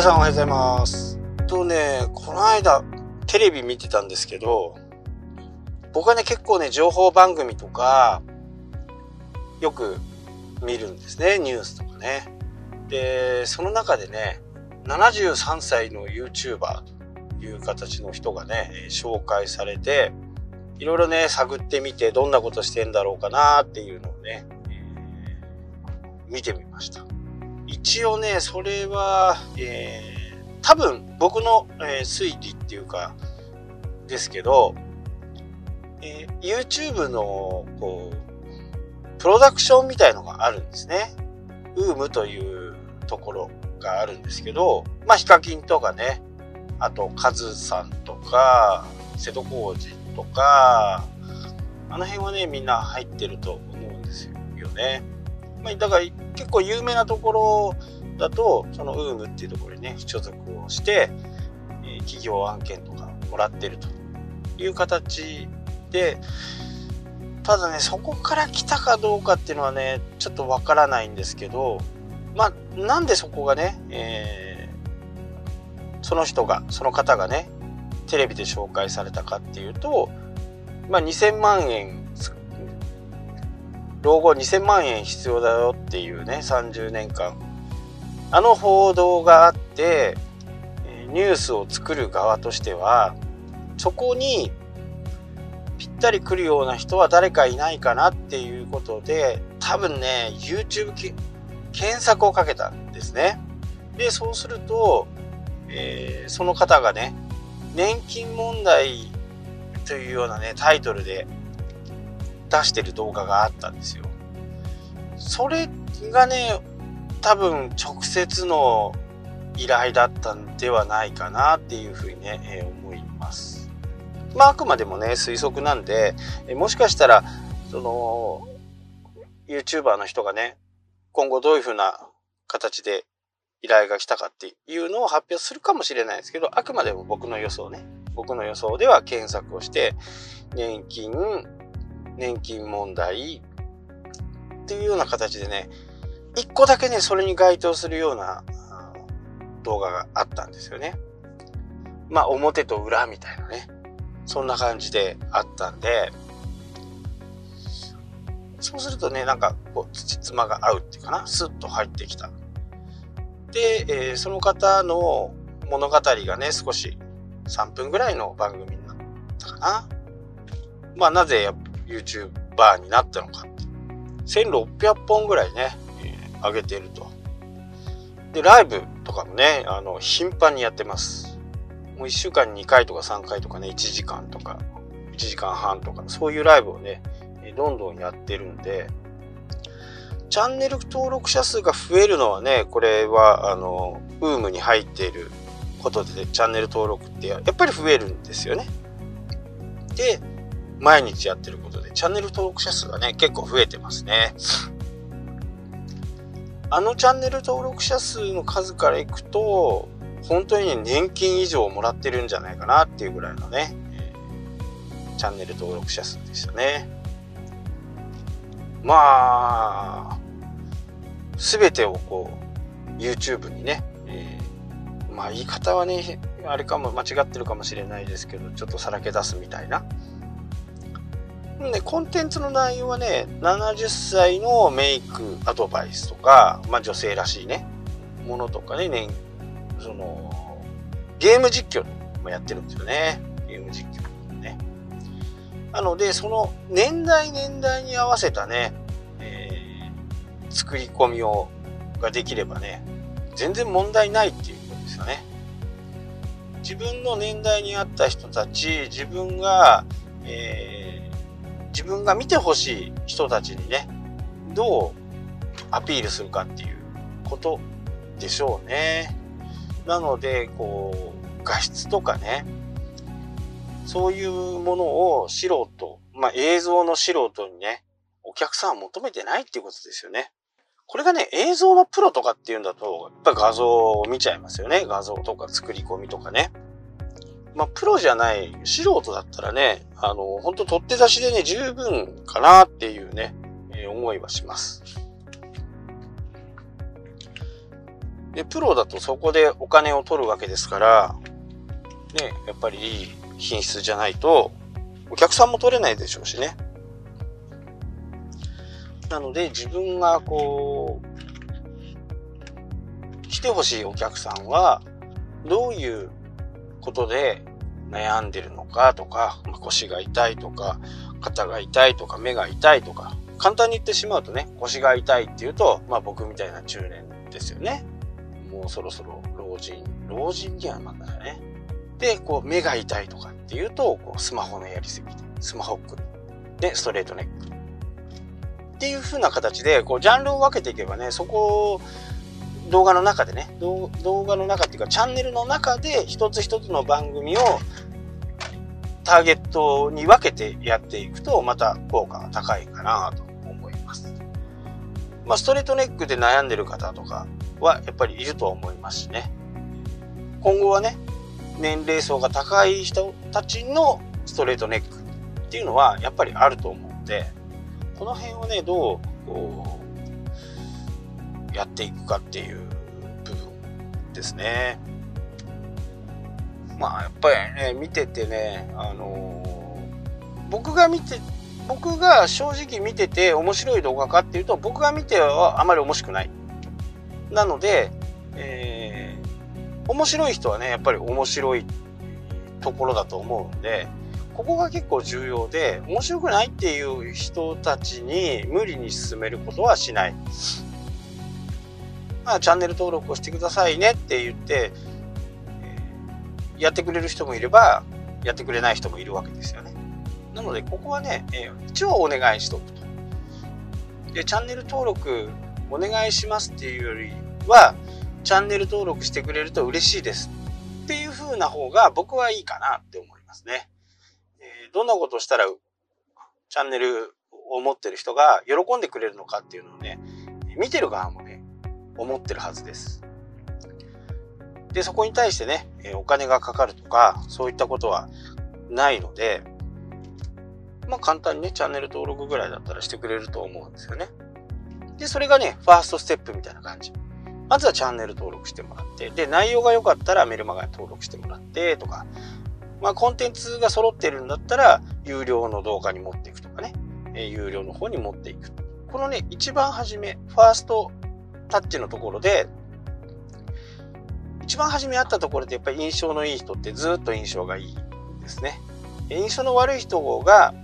皆さんおはようございます。とね、この間、テレビ見てたんですけど、僕はね、結構ね、情報番組とか、よく見るんですね、ニュースとかね。で、その中でね、73歳の YouTuber という形の人がね、紹介されて、いろいろね、探ってみて、どんなことしてんだろうかなっていうのをね、えー見てみました。一応ね、それは、えー多分僕の、えー推理っていうか、ですけど、えー YouTube の、こう、プロダクションみたいのがあるんですね。ウームというところがあるんですけど、まあ、ヒカキンとかね、あと、カズさんとか、瀬戸康史とか、あの辺はね、みんな入ってると思うんですよね。まあ、だから結構有名なところだと、そのウームっていうところにね、所属をして、え企業案件とかもらってるという形で、ただね、そこから来たかどうかっていうのはね、ちょっとわからないんですけど、まあ、なんでそこがね、えーその人が、その方がね、テレビで紹介されたかっていうと、まあ、2000万円老後2000万円必要だよっていうね30年間。あの報道があってニュースを作る側としてはそこにぴったり来るような人は誰かいないかなっていうことで多分ね YouTube 検索をかけたんですね。でそうすると、えーその方がね年金問題というようなねタイトルで出してる動画があったんですよ。それがね、多分直接の依頼だったんではないかなっていうふうにね、えー思います。まああくまでもね、推測なんで、えもしかしたら、その、YouTuber の人がね、今後どういうふうな形で依頼が来たかっていうのを発表するかもしれないですけど、あくまでも僕の予想ね、僕の予想では検索をして、年金、年金問題っていうような形でね、一個だけね、それに該当するような動画があったんですよね。まあ、表と裏みたいなね。そんな感じであったんで、そうするとね、なんか、こう、土妻が合うっていうかな、スッと入ってきた。で、えーその方の物語がね、少し3分ぐらいの番組になったかな。まあ、なぜ YouTuber になったのかって。1600本ぐらいね、えー上げていると。で、ライブとかもね、あの、頻繁にやってます。もう1週間に2回とか3回とかね、1時間とか、1時間半とか、そういうライブをね、えーどんどんやってるんで、チャンネル登録者数が増えるのはね、これは、あの、ウームに入っていることで、チャンネル登録ってやっぱり増えるんですよね。で、毎日やってることで、チャンネル登録者数がね、結構増えてますね。あのチャンネル登録者数の数からいくと、本当に、年金以上もらってるんじゃないかなっていうぐらいのね、チャンネル登録者数でしたね。まあ、すべてをこう、YouTube にね、えまあ言い方はね、あれかも、間違ってるかもしれないですけど、ちょっとさらけ出すみたいな。ね、コンテンツの内容はね、70歳のメイクアドバイスとか、まあ女性らしいね、ものとかね、ねその、ゲーム実況もやってるんですよね。ゲーム実況ね。なので、その年代年代に合わせたね、えー作り込みを、ができればね、全然問題ないっていうことですよね。自分の年代に合った人たち、自分が、えー自分が見てほしい人たちにね、どうアピールするかっていうことでしょうね。なので、こう、画質とかね、そういうものを素人、まあ映像の素人にね、お客さんは求めてないっていうことですよね。これがね、映像のプロとかっていうんだと、やっぱ画像を見ちゃいますよね。画像とか作り込みとかね。まあ、プロじゃない素人だったらね、あの、本当取って出しでね、十分かなっていうね、えー思いはします。で、プロだとそこでお金を取るわけですから、ね、やっぱりいい品質じゃないと、お客さんも取れないでしょうしね。なので、自分がこう、来てほしいお客さんは、どういうことで悩んでるのかとか、腰が痛いとか、肩が痛いとか、目が痛いとか、簡単に言ってしまうとね、腰が痛いっていうと、まあ僕みたいな中年ですよね。もうそろそろ老人、老人にはなんだよね。で、こう目が痛いとかっていうと、こうスマホのやりすぎで、スマホックで、ストレートネック。っていう風な形で、こうジャンルを分けていけばね、そこを動画の中でね、動画の中っていうかチャンネルの中で一つ一つの番組をターゲットに分けてやっていくと、また効果が高いかなと思います。まあ、ストレートネックで悩んでる方とかはやっぱりいると思いますしね。今後はね、年齢層が高い人たちのストレートネックっていうのはやっぱりあると思うんで、この辺をね、どうやっていくかっていう部分ですね。まあやっぱりね、見ててね、あのー、僕が見て、僕が正直見てて面白い動画かっていうと、僕が見てはあまり面白くない。なので、えー、面白い人はね、やっぱり面白いところだと思うんで、ここが結構重要で、面白くないっていう人たちに無理に進めることはしない。まあ、チャンネル登録をしてくださいねって言って、えやってくれる人もいれば、やってくれない人もいるわけですよね。なので、ここはね、え一応お願いしとくと。で、チャンネル登録お願いしますっていうよりは、チャンネル登録してくれると嬉しいですっていう風な方が僕はいいかなって思いますね。えー、どんなことしたらチャンネルを持ってる人が喜んでくれるのかっていうのをね、見てる側もね、思ってるはずです。で、そこに対してね、お金がかかるとか、そういったことはないので、まあ簡単にね、チャンネル登録ぐらいだったらしてくれると思うんですよね。で、それがね、ファーストステップみたいな感じ。まずはチャンネル登録してもらって、で、内容が良かったらメルマガに登録してもらってとか、まあコンテンツが揃ってるんだったら、有料の動画に持っていくとかね、有料の方に持っていく。このね、一番初め、ファーストタッチのところで、一番初め会ったところでやっぱり印象のいい人ってずっと印象がいいですね。印象の悪い人が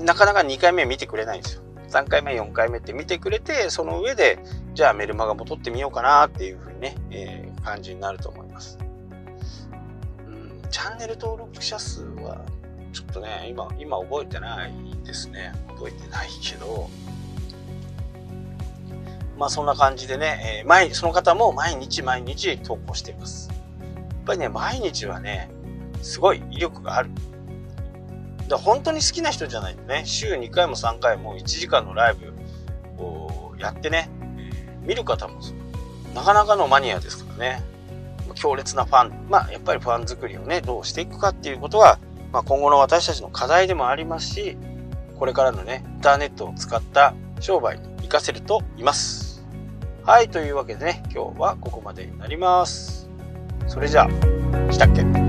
なかなか2回目見てくれないんですよ。3回目、4回目って見てくれて、その上で、じゃあメルマガも撮ってみようかなっていうふうにね、えー、感じになると思います。うん、チャンネル登録者数は、ちょっとね、今、今覚えてないですね。覚えてないけど、まあそんな感じでね、えー、毎その方も毎日毎日投稿しています。やっぱりね、毎日はね、すごい威力がある。だ本当に好きな人じゃないとね、週2回も3回も1時間のライブをやってね、見る方もなかなかのマニアですからね、強烈なファン、まあやっぱりファン作りをね、どうしていくかっていうことは、まあ、今後の私たちの課題でもありますし、これからのね、インターネットを使った商売に活かせると言います。はい、というわけでね、今日はここまでになります。それじゃあ、したっけ？